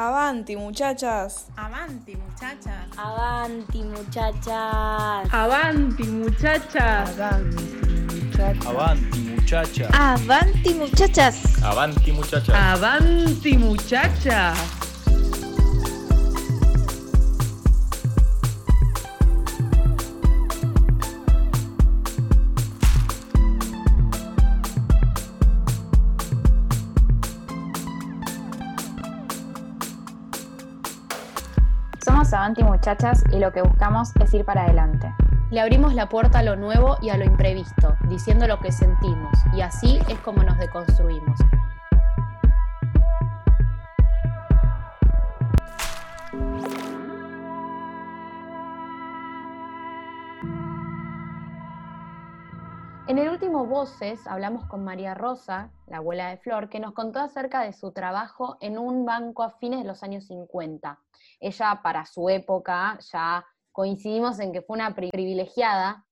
Avanti, muchachas. Avanti, muchachas. Avanti, muchachas. Avanti, muchachas. Avanti, muchachas. Avanti, muchachas. Avanti, muchachas. Avanti, muchachas. Avanti Muchachas y lo que buscamos es ir para adelante. Le abrimos la puerta a lo nuevo y a lo imprevisto, diciendo lo que sentimos, y así es como nos deconstruimos. En el último Voces hablamos con María Rosa, la abuela de Flor, que nos contó acerca de su trabajo en un banco a fines de los años 50. Ella, para su época, ya coincidimos en que fue una privilegiada,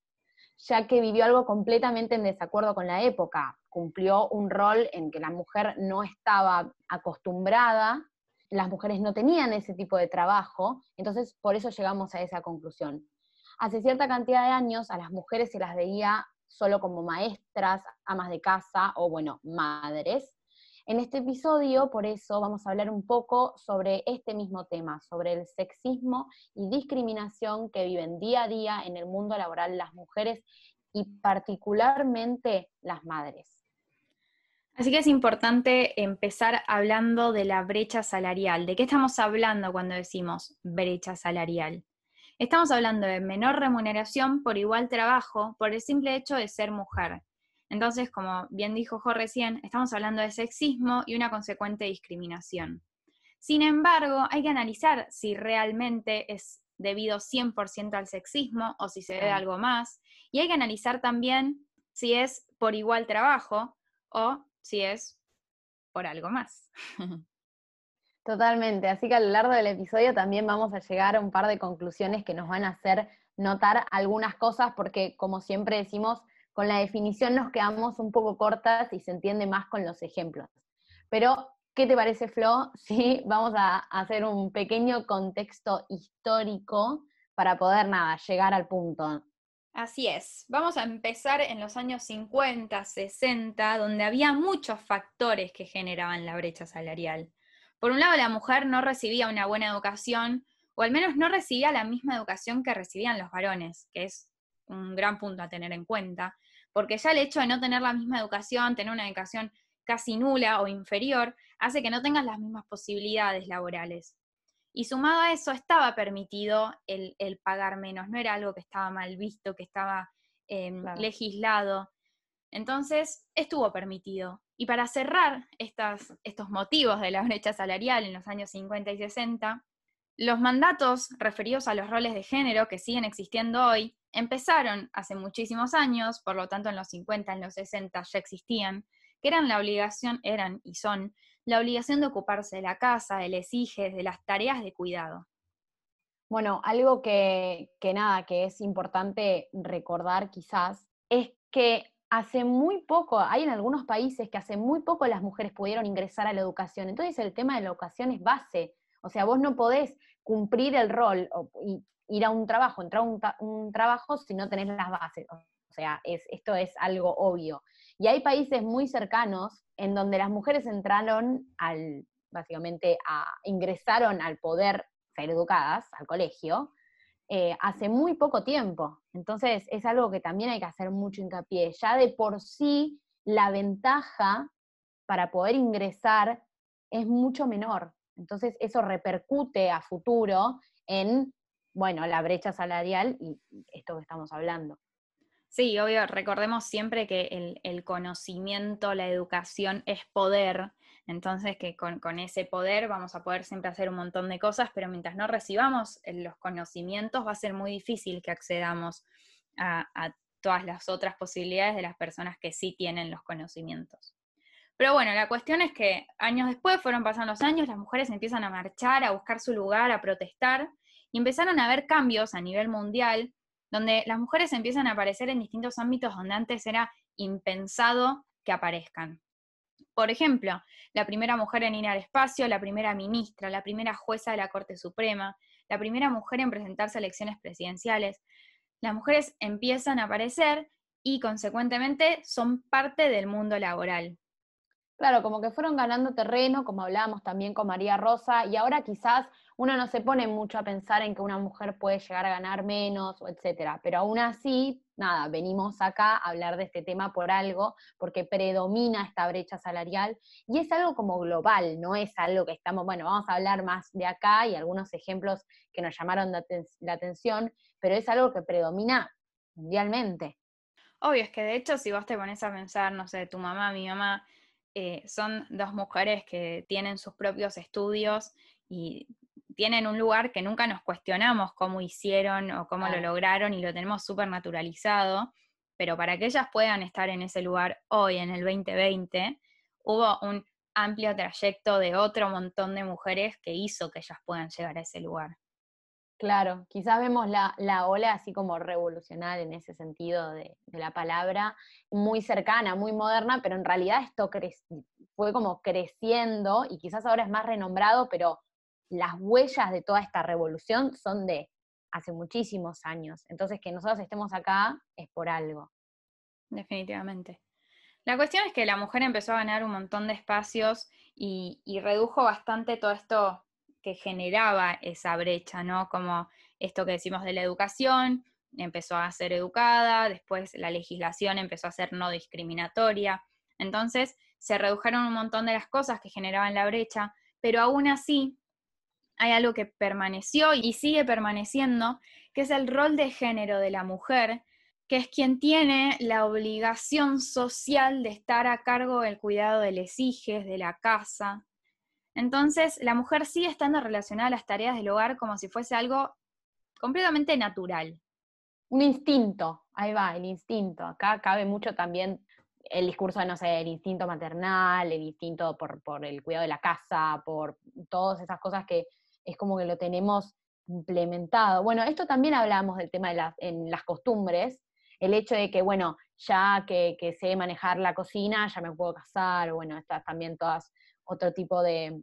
ya que vivió algo completamente en desacuerdo con la época. Cumplió un rol en que la mujer no estaba acostumbrada, las mujeres no tenían ese tipo de trabajo, entonces por eso llegamos a esa conclusión. Hace cierta cantidad de años a las mujeres se las veía solo como maestras, amas de casa o, bueno, madres. En este episodio, por eso, vamos a hablar un poco sobre este mismo tema, sobre el sexismo y discriminación que viven día a día en el mundo laboral las mujeres y particularmente las madres. Así que es importante empezar hablando de la brecha salarial. ¿De qué estamos hablando cuando decimos brecha salarial? Estamos hablando de menor remuneración por igual trabajo por el simple hecho de ser mujer. Entonces, como bien dijo Jo recién, estamos hablando de sexismo y una consecuente discriminación. Sin embargo, hay que analizar si realmente es debido 100% al sexismo o si se debe a algo más. Y hay que analizar también si es por igual trabajo o si es por algo más. Totalmente, así que a lo largo del episodio también vamos a llegar a un par de conclusiones que nos van a hacer notar algunas cosas, porque como siempre decimos, con la definición nos quedamos un poco cortas y se entiende más con los ejemplos. Pero, ¿qué te parece, Flo? Si vamos a hacer un pequeño contexto histórico para poder, nada, llegar al punto. Así es. Vamos a empezar en los años 50, 60, donde había muchos factores que generaban la brecha salarial. Por un lado, la mujer no recibía una buena educación, o al menos no recibía la misma educación que recibían los varones, que es un gran punto a tener en cuenta, porque ya el hecho de no tener la misma educación, tener una educación casi nula o inferior, hace que no tengas las mismas posibilidades laborales. Y sumado a eso, estaba permitido el, pagar menos, no era algo que estaba mal visto, que estaba em, legislado. Entonces, estuvo permitido. Y para cerrar estos motivos de la brecha salarial en los años 50 y 60, los mandatos referidos a los roles de género que siguen existiendo hoy empezaron hace muchísimos años, por lo tanto en los 50, en los 60 ya existían, que eran la obligación, eran y son, la obligación de ocuparse de la casa, de los hijos, de las tareas de cuidado. Bueno, algo que, que nada, que es importante recordar quizás, es que hace muy poco, hay en algunos países que hace muy poco las mujeres pudieron ingresar a la educación. Entonces el tema de la educación es base. O sea, vos no podés cumplir el rol y ir a un trabajo, entrar a un, trabajo si no tenés las bases. O sea, es, esto es algo obvio. Y hay países muy cercanos en donde las mujeres entraron al, básicamente, a, ingresaron al poder ser educadas, al colegio, eh, hace muy poco tiempo. Entonces es algo que también hay que hacer mucho hincapié. Ya de por sí la ventaja para poder ingresar es mucho menor. Entonces eso repercute a futuro en, bueno, la brecha salarial y esto que estamos hablando. Sí, obvio, recordemos siempre que el conocimiento, la educación es poder entonces, que con, ese poder vamos a poder siempre hacer un montón de cosas, pero mientras no recibamos eh, los conocimientos va a ser muy difícil que accedamos a, todas las otras posibilidades de las personas que sí tienen los conocimientos. Pero bueno, la cuestión es que años después, fueron pasando los años, las mujeres empiezan a marchar, a buscar su lugar, a protestar, y empezaron a haber cambios a nivel mundial, donde las mujeres empiezan a aparecer en distintos ámbitos donde antes era impensado que aparezcan. Por ejemplo, la primera mujer en ir al espacio, la primera ministra, la primera jueza de la Corte Suprema, la primera mujer en presentarse a elecciones presidenciales. Las mujeres empiezan a aparecer y consecuentemente son parte del mundo laboral. Claro, como que fueron ganando terreno, como hablábamos también con María Rosa, y ahora quizás uno no se pone mucho a pensar en que una mujer puede llegar a ganar menos, etcétera, pero aún así, nada, venimos acá a hablar de este tema por algo, porque predomina esta brecha salarial, y es algo como global, no es algo que estamos, bueno, vamos a hablar más de acá y algunos ejemplos que nos llamaron la atención, pero es algo que predomina mundialmente. Obvio, es que de hecho si vos te pones a pensar, no sé, tu mamá, mi mamá, eh, son dos mujeres que tienen sus propios estudios y tienen un lugar que nunca nos cuestionamos cómo hicieron o cómo lo lograron y lo tenemos súper naturalizado, pero para que ellas puedan estar en ese lugar hoy, en el 2020, hubo un amplio trayecto de otro montón de mujeres que hizo que ellas puedan llegar a ese lugar. Claro, quizás vemos la, ola así como revolucionaria en ese sentido de, la palabra, muy cercana, muy moderna, pero en realidad esto fue como creciendo y quizás ahora es más renombrado, pero las huellas de toda esta revolución son de hace muchísimos años. Entonces que nosotros estemos acá es por algo. Definitivamente. La cuestión es que la mujer empezó a ganar un montón de espacios y redujo bastante todo esto que generaba esa brecha, ¿no? Como esto que decimos de la educación, empezó a ser educada, después la legislación empezó a ser no discriminatoria. Entonces se redujeron un montón de las cosas que generaban la brecha, pero aún así hay algo que permaneció y sigue permaneciendo, que es el rol de género de la mujer, que es quien tiene la obligación social de estar a cargo del cuidado de los hijos, de la casa, entonces, la mujer sigue estando relacionada a las tareas del hogar como si fuese algo completamente natural. Un instinto, ahí va, el instinto. Acá cabe mucho también el discurso de, no sé, el instinto maternal, el instinto por, el cuidado de la casa, por todas esas cosas que es como que lo tenemos implementado. Bueno, esto también hablamos del tema de las, en las costumbres, el hecho de que, bueno, ya que, que sé manejar la cocina, ya me puedo casar, bueno, estas también todas otro tipo de,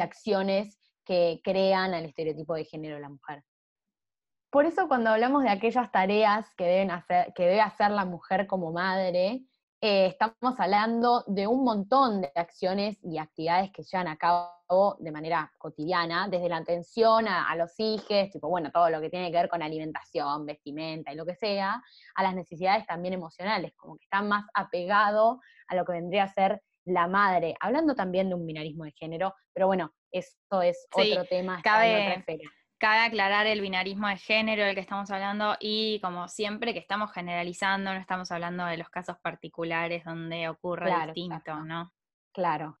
acciones que crean el estereotipo de género de la mujer. Por eso cuando hablamos de aquellas tareas que, deben hacer, que debe hacer la mujer como madre, eh, estamos hablando de un montón de acciones y actividades que llevan a cabo de manera cotidiana, desde la atención a, los hijos, tipo, bueno, todo lo que tiene que ver con alimentación, vestimenta y lo que sea, a las necesidades también emocionales, como que están más apegado a lo que vendría a ser la madre, hablando también de un binarismo de género, pero bueno, eso es otro tema. Cabe, cabe aclarar el binarismo de género del que estamos hablando y como siempre que estamos generalizando, no estamos hablando de los casos particulares donde ocurre distinto, ¿no? Claro.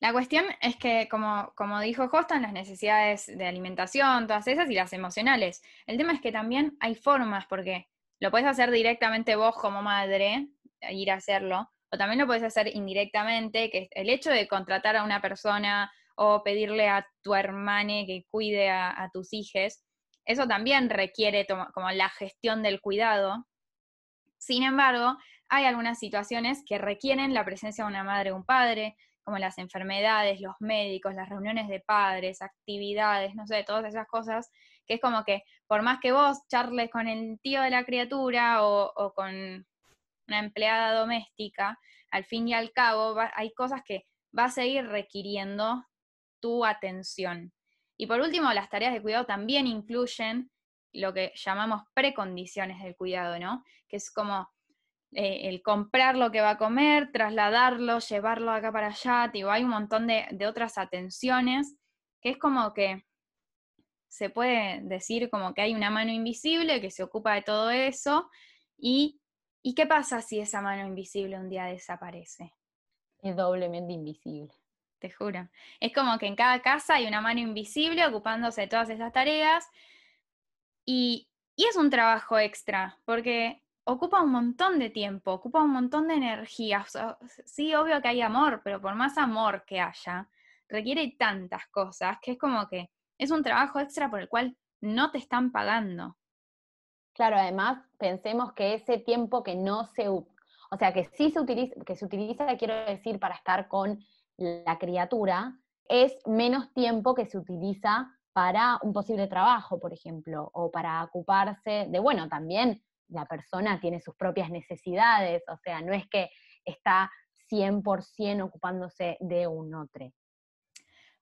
La cuestión es que, como, como dijo Hostan, las necesidades de alimentación, todas esas, y las emocionales. El tema es que también hay formas, porque lo puedes hacer directamente vos como madre, ir a hacerlo, o también lo puedes hacer indirectamente, que el hecho de contratar a una persona o pedirle a tu hermana que cuide a, tus hijos, eso también requiere como la gestión del cuidado. Sin embargo, hay algunas situaciones que requieren la presencia de una madre o un padre, como las enfermedades, los médicos, las reuniones de padres, actividades, no sé, todas esas cosas, que es como que por más que vos charles con el tío de la criatura o con una empleada doméstica, al fin y al cabo hay cosas que va a seguir requiriendo tu atención. Y por último, las tareas de cuidado también incluyen lo que llamamos precondiciones del cuidado, ¿no? Que es como eh, el comprar lo que va a comer, trasladarlo, llevarlo acá para allá, digo, hay un montón de, de otras atenciones que es como que se puede decir como que hay una mano invisible que se ocupa de todo eso y ¿Y qué pasa si esa mano invisible un día desaparece? Es doblemente invisible. Te juro. Es como que en cada casa hay una mano invisible ocupándose de todas esas tareas y, es un trabajo extra porque ocupa un montón de tiempo, ocupa un montón de energía. sí, obvio que hay amor, pero por más amor que haya, requiere tantas cosas que es como que es un trabajo extra por el cual no te están pagando. Claro, además pensemos que ese tiempo que no se, O sea, que sí se utiliza, que se utiliza, quiero decir, para estar con la criatura, es menos tiempo que se utiliza para un posible trabajo, por ejemplo, o para ocuparse de, bueno, también la persona tiene sus propias necesidades, o sea, no es que está 100% ocupándose de un otro.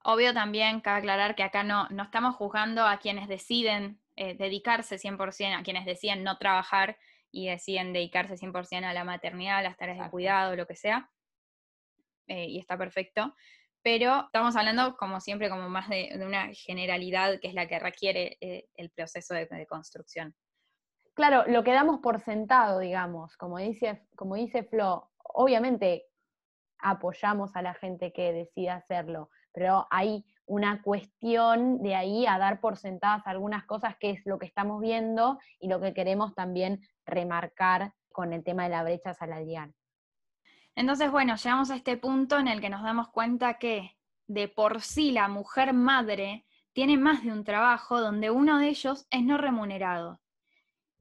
Obvio también, cabe aclarar que acá no, no estamos juzgando a quienes deciden eh, dedicarse 100%, a quienes deciden no trabajar y deciden dedicarse 100% a la maternidad, a las tareas de cuidado, lo que sea, eh, y está perfecto. Pero estamos hablando, como siempre, como más de, una generalidad que es la que requiere eh, el proceso de, construcción. Claro, lo que damos por sentado, digamos, como dice, como dice Flo, obviamente apoyamos a la gente que decide hacerlo, pero hay una cuestión de ahí a dar por sentadas algunas cosas que es lo que estamos viendo y lo que queremos también remarcar con el tema de la brecha salarial. Entonces, bueno, llegamos a este punto en el que nos damos cuenta que de por sí la mujer madre tiene más de un trabajo donde uno de ellos es no remunerado.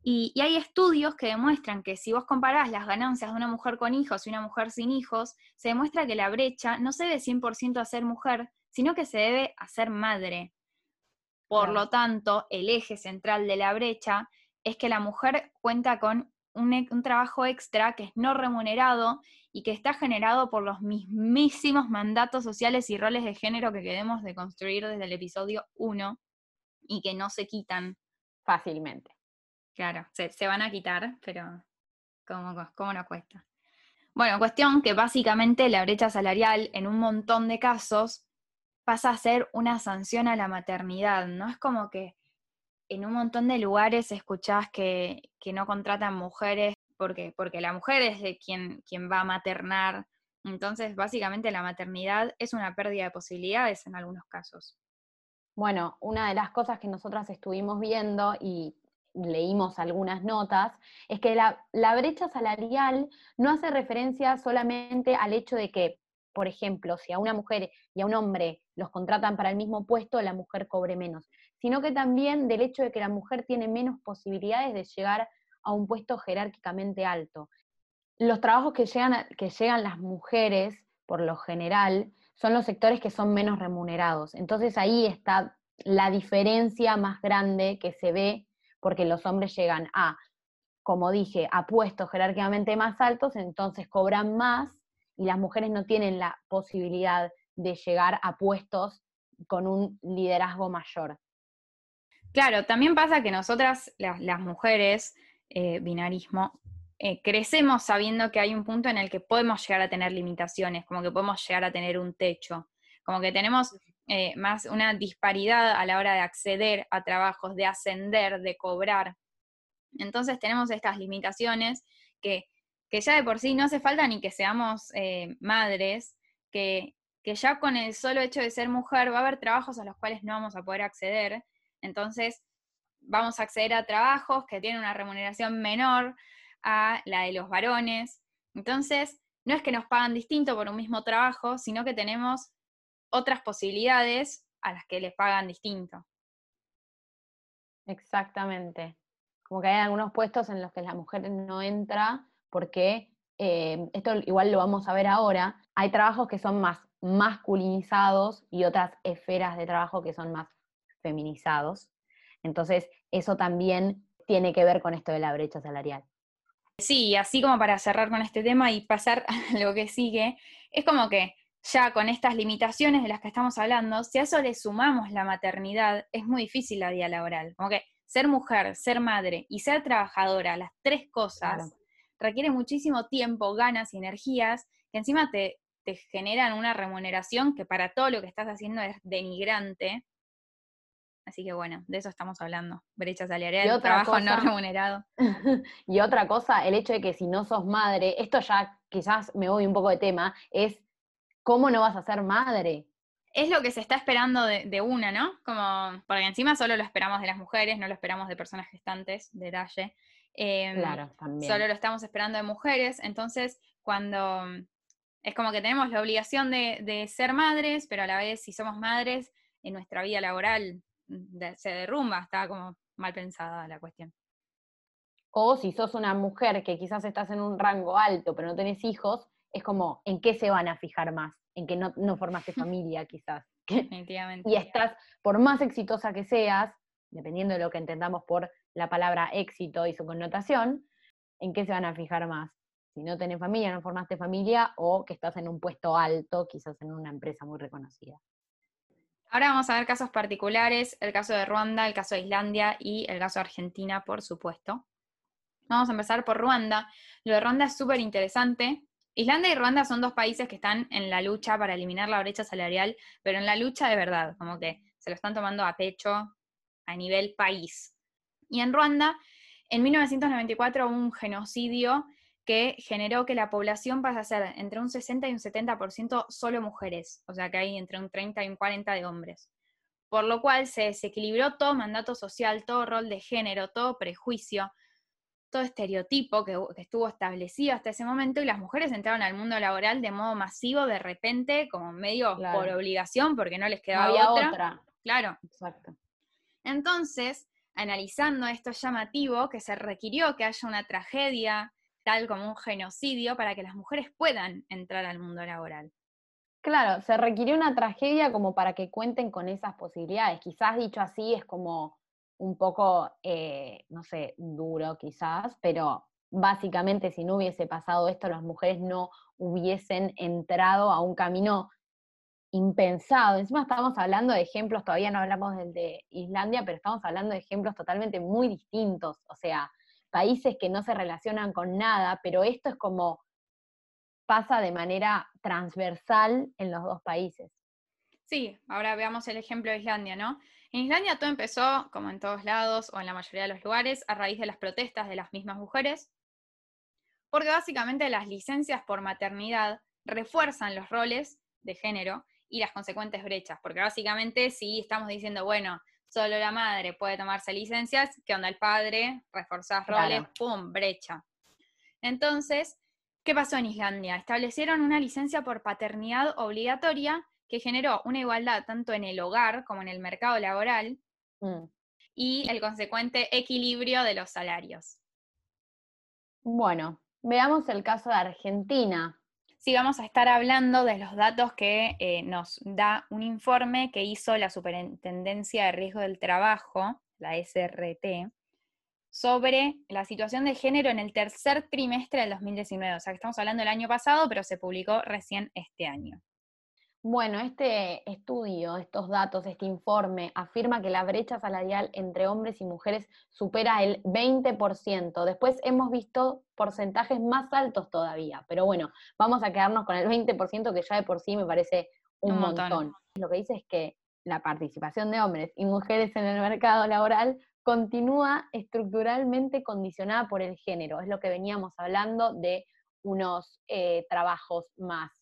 Y, hay estudios que demuestran que si vos comparás las ganancias de una mujer con hijos y una mujer sin hijos, se demuestra que la brecha no se debe 100% a ser mujer, sino que se debe a ser madre. Por lo tanto, el eje central de la brecha es que la mujer cuenta con un, trabajo extra que es no remunerado y que está generado por los mismísimos mandatos sociales y roles de género que queremos de construir desde el episodio 1 y que no se quitan fácilmente. Claro, se, van a quitar, pero ¿cómo, ¿cómo cuesta? Bueno, cuestión que básicamente la brecha salarial en un montón de casos pasa a ser una sanción a la maternidad, ¿no? Es como que en un montón de lugares escuchás que, que no contratan mujeres porque, porque la mujer es de quien, quien va a maternar. Entonces, básicamente la maternidad es una pérdida de posibilidades en algunos casos. Bueno, una de las cosas que nosotras estuvimos viendo y leímos algunas notas, es que la, brecha salarial no hace referencia solamente al hecho de que, por ejemplo, si a una mujer y a un hombre los contratan para el mismo puesto, la mujer cobre menos, sino que también del hecho de que la mujer tiene menos posibilidades de llegar a un puesto jerárquicamente alto. Los trabajos que llegan, que llegan las mujeres, por lo general, son los sectores que son menos remunerados. Entonces ahí está la diferencia más grande que se ve porque los hombres llegan a, como dije, a puestos jerárquicamente más altos, entonces cobran más y las mujeres no tienen la posibilidad de llegar a puestos con un liderazgo mayor. Claro, también pasa que nosotras, las, mujeres, eh, binarismo, eh, crecemos sabiendo que hay un punto en el que podemos llegar a tener limitaciones, como que podemos llegar a tener un techo, como que tenemos eh, más una disparidad a la hora de acceder a trabajos, de ascender, de cobrar. Entonces tenemos estas limitaciones que, ya de por sí no hace falta ni que seamos madres, que, que ya con el solo hecho de ser mujer va a haber trabajos a los cuales no vamos a poder acceder. Entonces vamos a acceder a trabajos que tienen una remuneración menor a la de los varones. Entonces, no es que nos pagan distinto por un mismo trabajo, sino que tenemos otras posibilidades a las que les pagan distinto. Exactamente. Como que hay algunos puestos en los que la mujer no entra porque, eh, esto igual lo vamos a ver ahora, hay trabajos que son más masculinizados y otras esferas de trabajo que son más feminizados. Entonces, eso también tiene que ver con esto de la brecha salarial. Sí, así como para cerrar con este tema y pasar a lo que sigue, es como que ya con estas limitaciones de las que estamos hablando, si a eso le sumamos la maternidad, es muy difícil la vida laboral. Como que ser mujer, ser madre y ser trabajadora, las tres cosas, requiere muchísimo tiempo, ganas y energías que encima te, te generan una remuneración que para todo lo que estás haciendo es denigrante. Así que bueno, de eso estamos hablando. Brecha salarial, trabajo no remunerado. y otra cosa, el hecho de que si no sos madre, esto ya quizás me voy un poco de tema, es ¿cómo no vas a ser madre? Es lo que se está esperando de, una, ¿no? Como, porque encima solo lo esperamos de las mujeres, no lo esperamos de personas gestantes, de Dalle. Em, claro, también. Solo lo estamos esperando de mujeres. Entonces, cuando es como que tenemos la obligación de, ser madres, pero a la vez, si somos madres, en nuestra vida laboral se derrumba, está como mal pensada la cuestión. O si sos una mujer que quizás estás en un rango alto pero no tenés hijos, es como, ¿en qué se van a fijar más? En que no, no formaste familia quizás. Definitivamente. y estás, por más exitosa que seas, dependiendo de lo que entendamos por la palabra éxito y su connotación, ¿en qué se van a fijar más? Si no tenés familia, no formaste familia, o que estás en un puesto alto, quizás en una empresa muy reconocida. Ahora vamos a ver casos particulares, el caso de Ruanda, el caso de Islandia y el caso de Argentina, por supuesto. Vamos a empezar por Ruanda. Lo de Ruanda es súper interesante. Islandia y Ruanda son dos países que están en la lucha para eliminar la brecha salarial, pero en la lucha de verdad, como que se lo están tomando a pecho a nivel país. Y en Ruanda, en 1994 hubo un genocidio que generó que la población pase a ser entre un 60 y un 70% solo mujeres, o sea que hay entre un 30 y un 40 de hombres. Por lo cual se desequilibró todo mandato social, todo rol de género, todo prejuicio, todo estereotipo que, estuvo establecido hasta ese momento y las mujeres entraron al mundo laboral de modo masivo de repente, como medio por obligación, porque no les quedaba había otra. otra. Claro. Exacto. Entonces, analizando esto llamativo, que se requirió que haya una tragedia tal como un genocidio para que las mujeres puedan entrar al mundo laboral. Claro, se requirió una tragedia como para que cuenten con esas posibilidades. Quizás dicho así es como un poco, eh, no sé, duro quizás, pero básicamente si no hubiese pasado esto, las mujeres no hubiesen entrado a un camino impensado. Encima estamos hablando de ejemplos, todavía no hablamos del de Islandia, pero estamos hablando de ejemplos totalmente muy distintos. O sea, países que no se relacionan con nada, pero esto es como pasa de manera transversal en los dos países. Sí, ahora veamos el ejemplo de Islandia, ¿no? En Islandia todo empezó, como en todos lados o en la mayoría de los lugares, a raíz de las protestas de las mismas mujeres, porque básicamente las licencias por maternidad refuerzan los roles de género y las consecuentes brechas, porque básicamente si estamos diciendo, bueno, solo la madre puede tomarse licencias, ¿qué onda el padre? Reforzar roles, ¡pum! brecha. Entonces, ¿qué pasó en Islandia? Establecieron una licencia por paternidad obligatoria que generó una igualdad tanto en el hogar como en el mercado laboral mm. y el consecuente equilibrio de los salarios. Bueno, veamos el caso de Argentina sí vamos a estar hablando de los datos que eh, nos da un informe que hizo la Superintendencia de Riesgo del Trabajo, la SRT, sobre la situación de género en el tercer trimestre del 2019. O sea, que estamos hablando del año pasado, pero se publicó recién este año. Bueno, este estudio, estos datos, este informe afirma que la brecha salarial entre hombres y mujeres supera el 20%. Después hemos visto porcentajes más altos todavía, pero bueno, vamos a quedarnos con el 20% que ya de por sí me parece un, montón. Lo que dice es que la participación de hombres y mujeres en el mercado laboral continúa estructuralmente condicionada por el género. Es lo que veníamos hablando de unos eh, trabajos más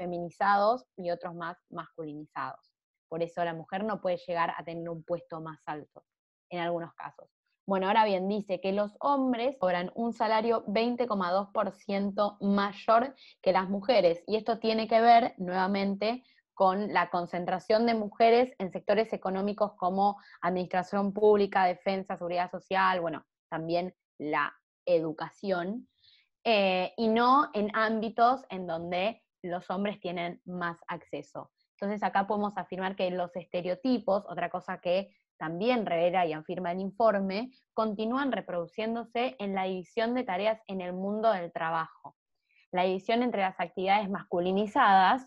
feminizados y otros más masculinizados. Por eso la mujer no puede llegar a tener un puesto más alto en algunos casos. Bueno, ahora bien, dice que los hombres cobran un salario 20,2% mayor que las mujeres. Y esto tiene que ver nuevamente con la concentración de mujeres en sectores económicos como administración pública, defensa, seguridad social, bueno, también la educación, eh, y no en ámbitos en donde los hombres tienen más acceso. Entonces acá podemos afirmar que los estereotipos, otra cosa que también revela y afirma el informe, continúan reproduciéndose en la división de tareas en el mundo del trabajo. La división entre las actividades masculinizadas,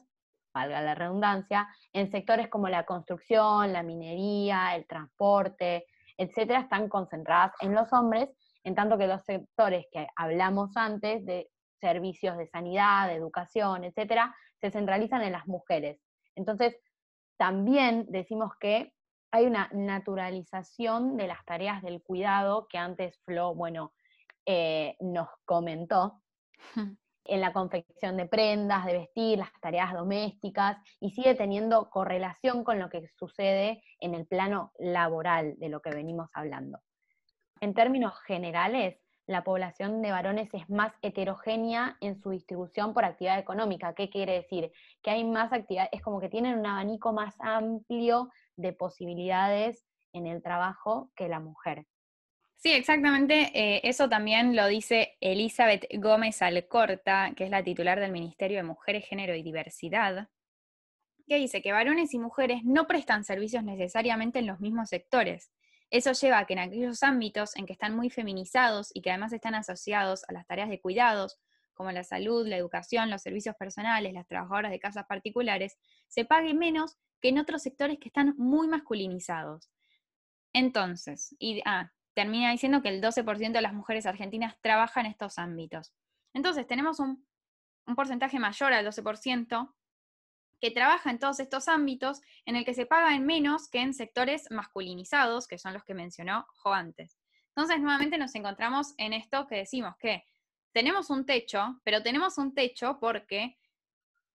valga la redundancia, en sectores como la construcción, la minería, el transporte, etcétera, están concentradas en los hombres, en tanto que los sectores que hablamos antes de servicios de sanidad, de educación, etcétera, se centralizan en las mujeres. Entonces, también decimos que hay una naturalización de las tareas del cuidado que antes Flo, bueno, eh, nos comentó, en la confección de prendas, de vestir, las tareas domésticas, y sigue teniendo correlación con lo que sucede en el plano laboral de lo que venimos hablando. En términos generales, la población de varones es más heterogénea en su distribución por actividad económica. ¿Qué quiere decir? Que hay más actividad, es como que tienen un abanico más amplio de posibilidades en el trabajo que la mujer. Sí, exactamente. eh, eso también lo dice Elizabeth Gómez Alcorta, que es la titular del Ministerio de Mujeres, Género y Diversidad, que dice que varones y mujeres no prestan servicios necesariamente en los mismos sectores. Eso lleva a que en aquellos ámbitos en que están muy feminizados y que además están asociados a las tareas de cuidados, como la salud, la educación, los servicios personales, las trabajadoras de casas particulares, se pague menos que en otros sectores que están muy masculinizados. Entonces, y, ah, termina diciendo que el 12% de las mujeres argentinas trabajan en estos ámbitos. Entonces, tenemos un porcentaje mayor al 12% que trabaja en todos estos ámbitos en el que se paga en menos que en sectores masculinizados, que son los que mencionó Jo antes. Entonces, nuevamente nos encontramos en esto que decimos que tenemos un techo, pero tenemos un techo porque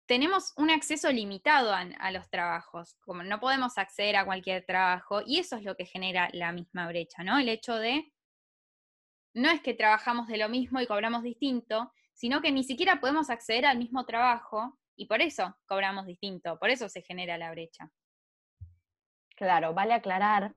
tenemos un acceso limitado a, a, los trabajos, como no podemos acceder a cualquier trabajo, y eso es lo que genera la misma brecha, ¿no? El hecho de, no es que trabajamos de lo mismo y cobramos distinto, sino que ni siquiera podemos acceder al mismo trabajo, y por eso cobramos distinto, por eso se genera la brecha. Claro, vale aclarar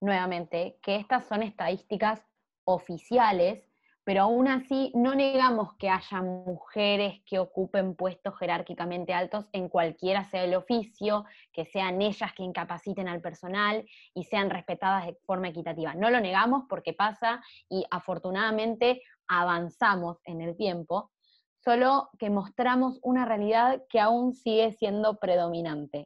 nuevamente que estas son estadísticas oficiales pero aún así no negamos que haya mujeres que ocupen puestos jerárquicamente altos en cualquiera sea el oficio, que sean ellas quien capaciten al personal y sean respetadas de forma equitativa. No lo negamos porque pasa y afortunadamente avanzamos en el tiempo, solo que mostramos una realidad que aún sigue siendo predominante.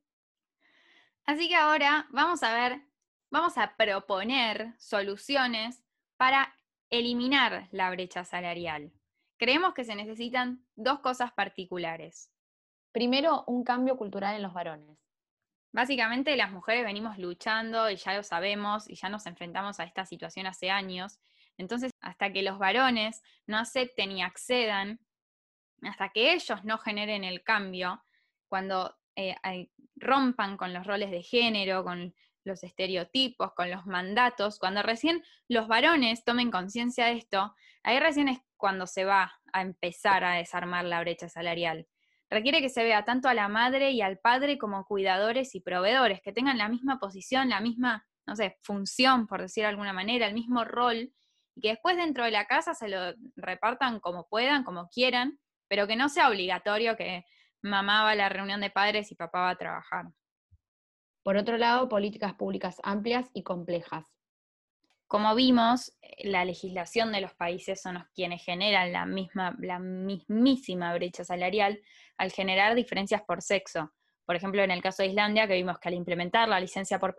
Así que ahora vamos a ver, vamos a proponer soluciones para eliminar la brecha salarial. Creemos que se necesitan dos cosas particulares. Primero, un cambio cultural en los varones. Básicamente las mujeres venimos luchando y ya lo sabemos y ya nos enfrentamos a esta situación hace años. Entonces, hasta que los varones no acepten y accedan, hasta que ellos no generen el cambio, cuando eh, rompan con los roles de género, con los estereotipos, con los mandatos, cuando recién los varones tomen conciencia de esto, ahí recién es cuando se va a empezar a desarmar la brecha salarial. Requiere que se vea tanto a la madre y al padre como cuidadores y proveedores, que tengan la misma posición, la misma, no sé, función, por decir de alguna manera, el mismo rol, y que después dentro de la casa se lo repartan como puedan, como quieran, pero que no sea obligatorio que mamá va a la reunión de padres y papá va a trabajar. Por otro lado, políticas públicas amplias y complejas. Como vimos, la legislación de los países son los quienes generan la, misma, la mismísima brecha salarial al generar diferencias por sexo. Por ejemplo, en el caso de Islandia, que vimos que al implementar la licencia por,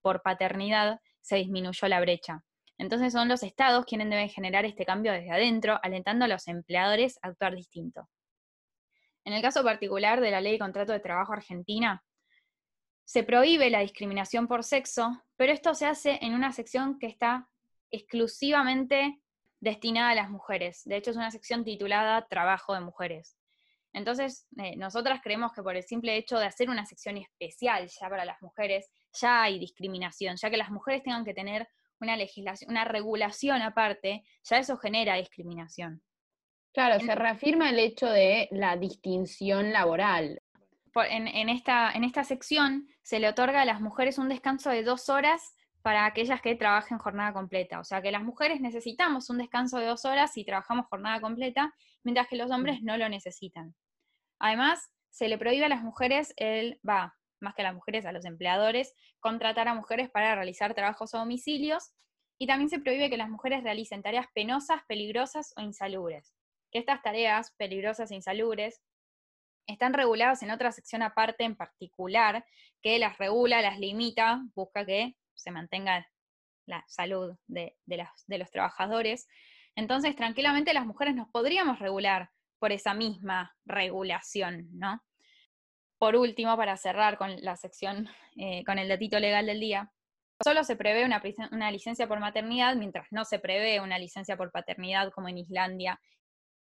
por paternidad se disminuyó la brecha. Entonces son los estados quienes deben generar este cambio desde adentro, alentando a los empleadores a actuar distinto. En el caso particular de la Ley de Contrato de Trabajo Argentina, se prohíbe la discriminación por sexo, pero esto se hace en una sección que está exclusivamente destinada a las mujeres. De hecho, es una sección titulada Trabajo de Mujeres. Entonces, eh, nosotras creemos que por el simple hecho de hacer una sección especial ya para las mujeres, ya hay discriminación, ya que las mujeres tengan que tener una legislación, una regulación aparte, ya eso genera discriminación. Claro, se reafirma el hecho de la distinción laboral en, esta, en esta sección se le otorga a las mujeres un descanso de dos horas para aquellas que trabajen jornada completa. O sea que las mujeres necesitamos un descanso de dos horas si trabajamos jornada completa, mientras que los hombres no lo necesitan. Además, se le prohíbe a las mujeres el, va, más que a las mujeres, a los empleadores, contratar a mujeres para realizar trabajos a domicilios, y también se prohíbe que las mujeres realicen tareas penosas, peligrosas o insalubres. Que estas tareas peligrosas e insalubres están reguladas en otra sección aparte en particular, que las regula, las limita, busca que se mantenga la salud de, los trabajadores. Entonces, tranquilamente las mujeres nos podríamos regular por esa misma regulación, ¿no? Por último, para cerrar con la sección, eh, con el datito legal del día, solo se prevé una, licencia por maternidad, mientras no se prevé una licencia por paternidad como en Islandia.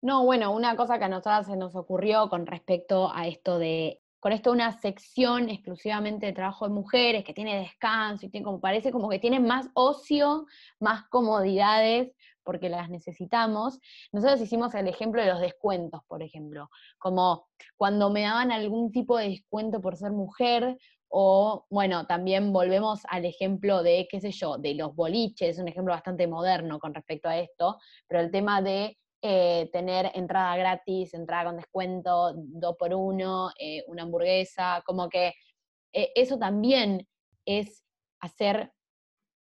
No, bueno, una cosa que a nosotros se nos ocurrió con respecto a esto de, con esto una sección exclusivamente de trabajo de mujeres, que tiene descanso y tiene como, parece como que tiene más ocio, más comodidades, porque las necesitamos. Nosotros hicimos el ejemplo de los descuentos, por ejemplo, como cuando me daban algún tipo de descuento por ser mujer, o bueno, también volvemos al ejemplo de, qué sé yo, de los boliches, un ejemplo bastante moderno con respecto a esto, pero el tema de eh, tener entrada gratis, entrada con descuento, dos por uno, eh, una hamburguesa, como que eh, eso también es hacer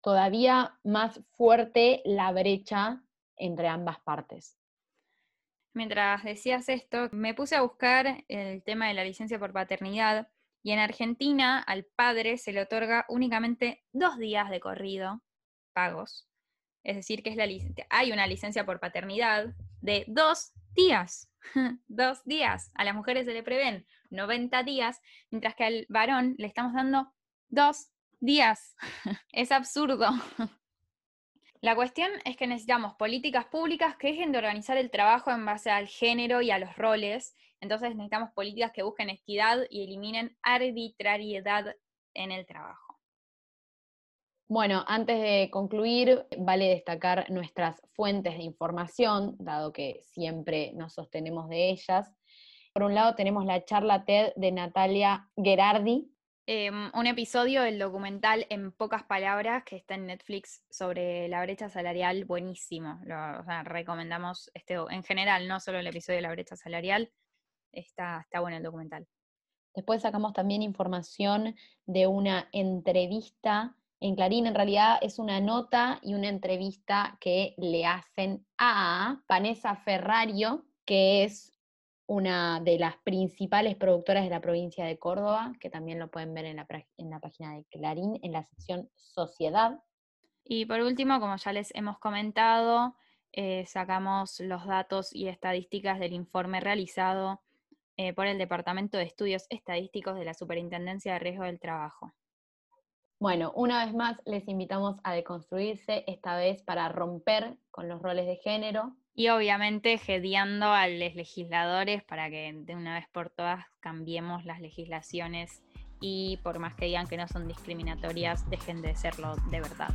todavía más fuerte la brecha entre ambas partes. Mientras decías esto, me puse a buscar el tema de la licencia por paternidad y en Argentina al padre se le otorga únicamente dos días de corrido pagos. Es decir, que es la hay una licencia por paternidad de dos días. dos días. A las mujeres se le prevén 90 días, mientras que al varón le estamos dando dos días. es absurdo. La cuestión es que necesitamos políticas públicas que dejen de organizar el trabajo en base al género y a los roles. Entonces necesitamos políticas que busquen equidad y eliminen arbitrariedad en el trabajo. Bueno, antes de concluir, vale destacar nuestras fuentes de información, dado que siempre nos sostenemos de ellas. Por un lado tenemos la charla TED de Natalia Gerardi, Em, un episodio del documental En pocas palabras que está en Netflix sobre la brecha salarial, buenísimo. Lo, recomendamos este, en general, no solo el episodio de la brecha salarial, está, está bueno el documental. Después sacamos también información de una entrevista en Clarín. En realidad es una nota y una entrevista que le hacen a Vanessa Ferrario, que es una de las principales productoras de la provincia de Córdoba, que también lo pueden ver en la, en la página de Clarín, en la sección Sociedad. Y por último, como ya les hemos comentado, eh, sacamos los datos y estadísticas del informe realizado eh, por el Departamento de Estudios Estadísticos de la Superintendencia de Riesgo del Trabajo. Bueno, una vez más les invitamos a deconstruirse, esta vez para romper con los roles de género, y obviamente gediando a los legisladores para que de una vez por todas cambiemos las legislaciones y por más que digan que no son discriminatorias, dejen de serlo de verdad.